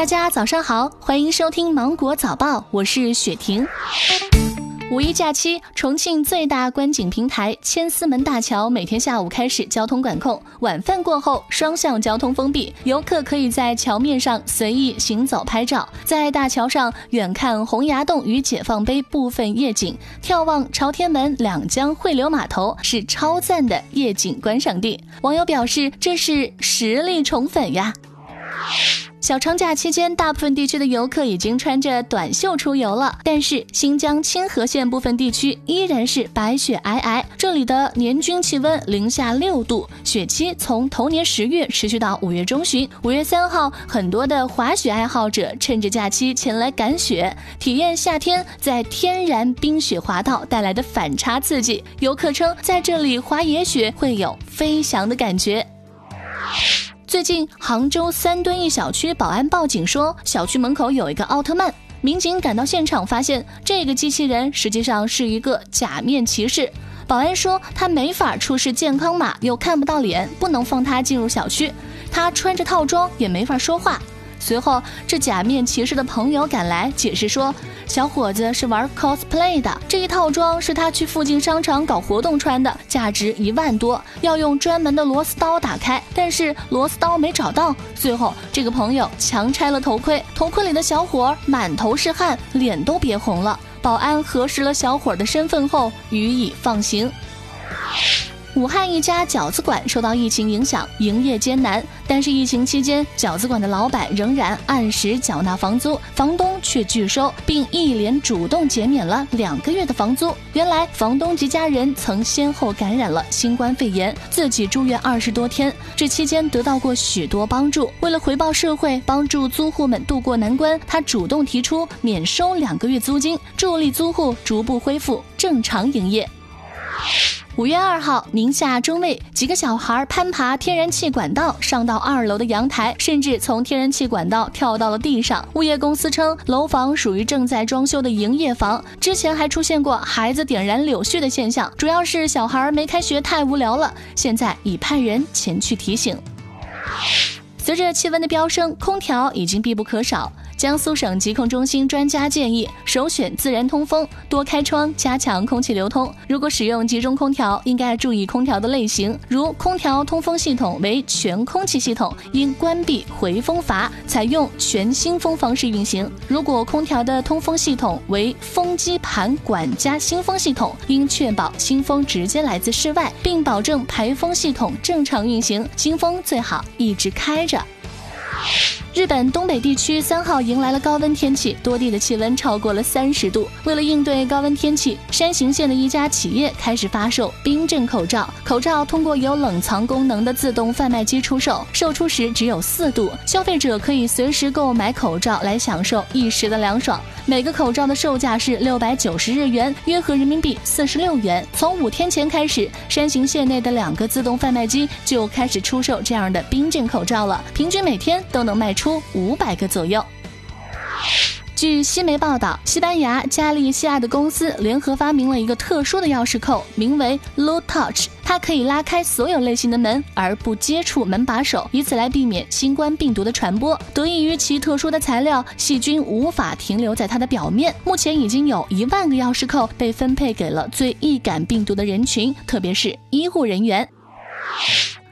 大家早上好，欢迎收听芒果早报，我是雪婷。五一假期，重庆最大观景平台千厮门大桥每天下午开始交通管控，晚饭过后双向交通封闭，游客可以在桥面上随意行走拍照，在大桥上远看洪崖洞与解放碑部分夜景，眺望朝天门、两江汇流码头，是超赞的夜景观赏地。网友表示，这是实力宠粉呀。小长假期间，大部分地区的游客已经穿着短袖出游了，但是新疆清河县部分地区依然是白雪皑皑。这里的年均气温零下六度，雪期从头年十月持续到五月中旬。五月三号，很多的滑雪爱好者趁着假期前来赶雪，体验夏天在天然冰雪滑道带来的反差刺激。游客称，在这里滑野雪会有飞翔的感觉。最近，杭州三墩一小区保安报警说，小区门口有一个奥特曼。民警赶到现场，发现这个机器人实际上是一个假面骑士。保安说，他没法出示健康码，又看不到脸，不能放他进入小区。他穿着套装，也没法说话。随后，这假面骑士的朋友赶来解释说，小伙子是玩 cosplay 的，这一套装是他去附近商场搞活动穿的，价值一万多，要用专门的螺丝刀打开，但是螺丝刀没找到。最后，这个朋友强拆了头盔，头盔里的小伙满头是汗，脸都憋红了。保安核实了小伙的身份后，予以放行。武汉一家饺子馆受到疫情影响，营业艰难。但是疫情期间，饺子馆的老板仍然按时缴纳房租，房东却拒收，并一连主动减免了两个月的房租。原来，房东及家人曾先后感染了新冠肺炎，自己住院二十多天，这期间得到过许多帮助。为了回报社会，帮助租户们渡过难关，他主动提出免收两个月租金，助力租户逐步恢复正常营业。五月二号，宁夏中卫几个小孩攀爬天然气管道，上到二楼的阳台，甚至从天然气管道跳到了地上。物业公司称，楼房属于正在装修的营业房，之前还出现过孩子点燃柳絮的现象，主要是小孩没开学太无聊了。现在已派人前去提醒。随着气温的飙升，空调已经必不可少。江苏省疾控中心专家建议，首选自然通风，多开窗，加强空气流通。如果使用集中空调，应该注意空调的类型，如空调通风系统为全空气系统，应关闭回风阀，采用全新风方式运行。如果空调的通风系统为风机盘管加新风系统，应确保新风直接来自室外，并保证排风系统正常运行，新风最好一直开着。you 日本东北地区三号迎来了高温天气，多地的气温超过了三十度。为了应对高温天气，山形县的一家企业开始发售冰镇口罩。口罩通过有冷藏功能的自动贩卖机出售，售出时只有四度，消费者可以随时购买口罩来享受一时的凉爽。每个口罩的售价是六百九十日元，约合人民币四十六元。从五天前开始，山形县内的两个自动贩卖机就开始出售这样的冰镇口罩了，平均每天都能卖出。出五百个左右。据西媒报道，西班牙加利西亚的公司联合发明了一个特殊的钥匙扣，名为 Low Touch，它可以拉开所有类型的门而不接触门把手，以此来避免新冠病毒的传播。得益于其特殊的材料，细菌无法停留在它的表面。目前已经有一万个钥匙扣被分配给了最易感病毒的人群，特别是医护人员。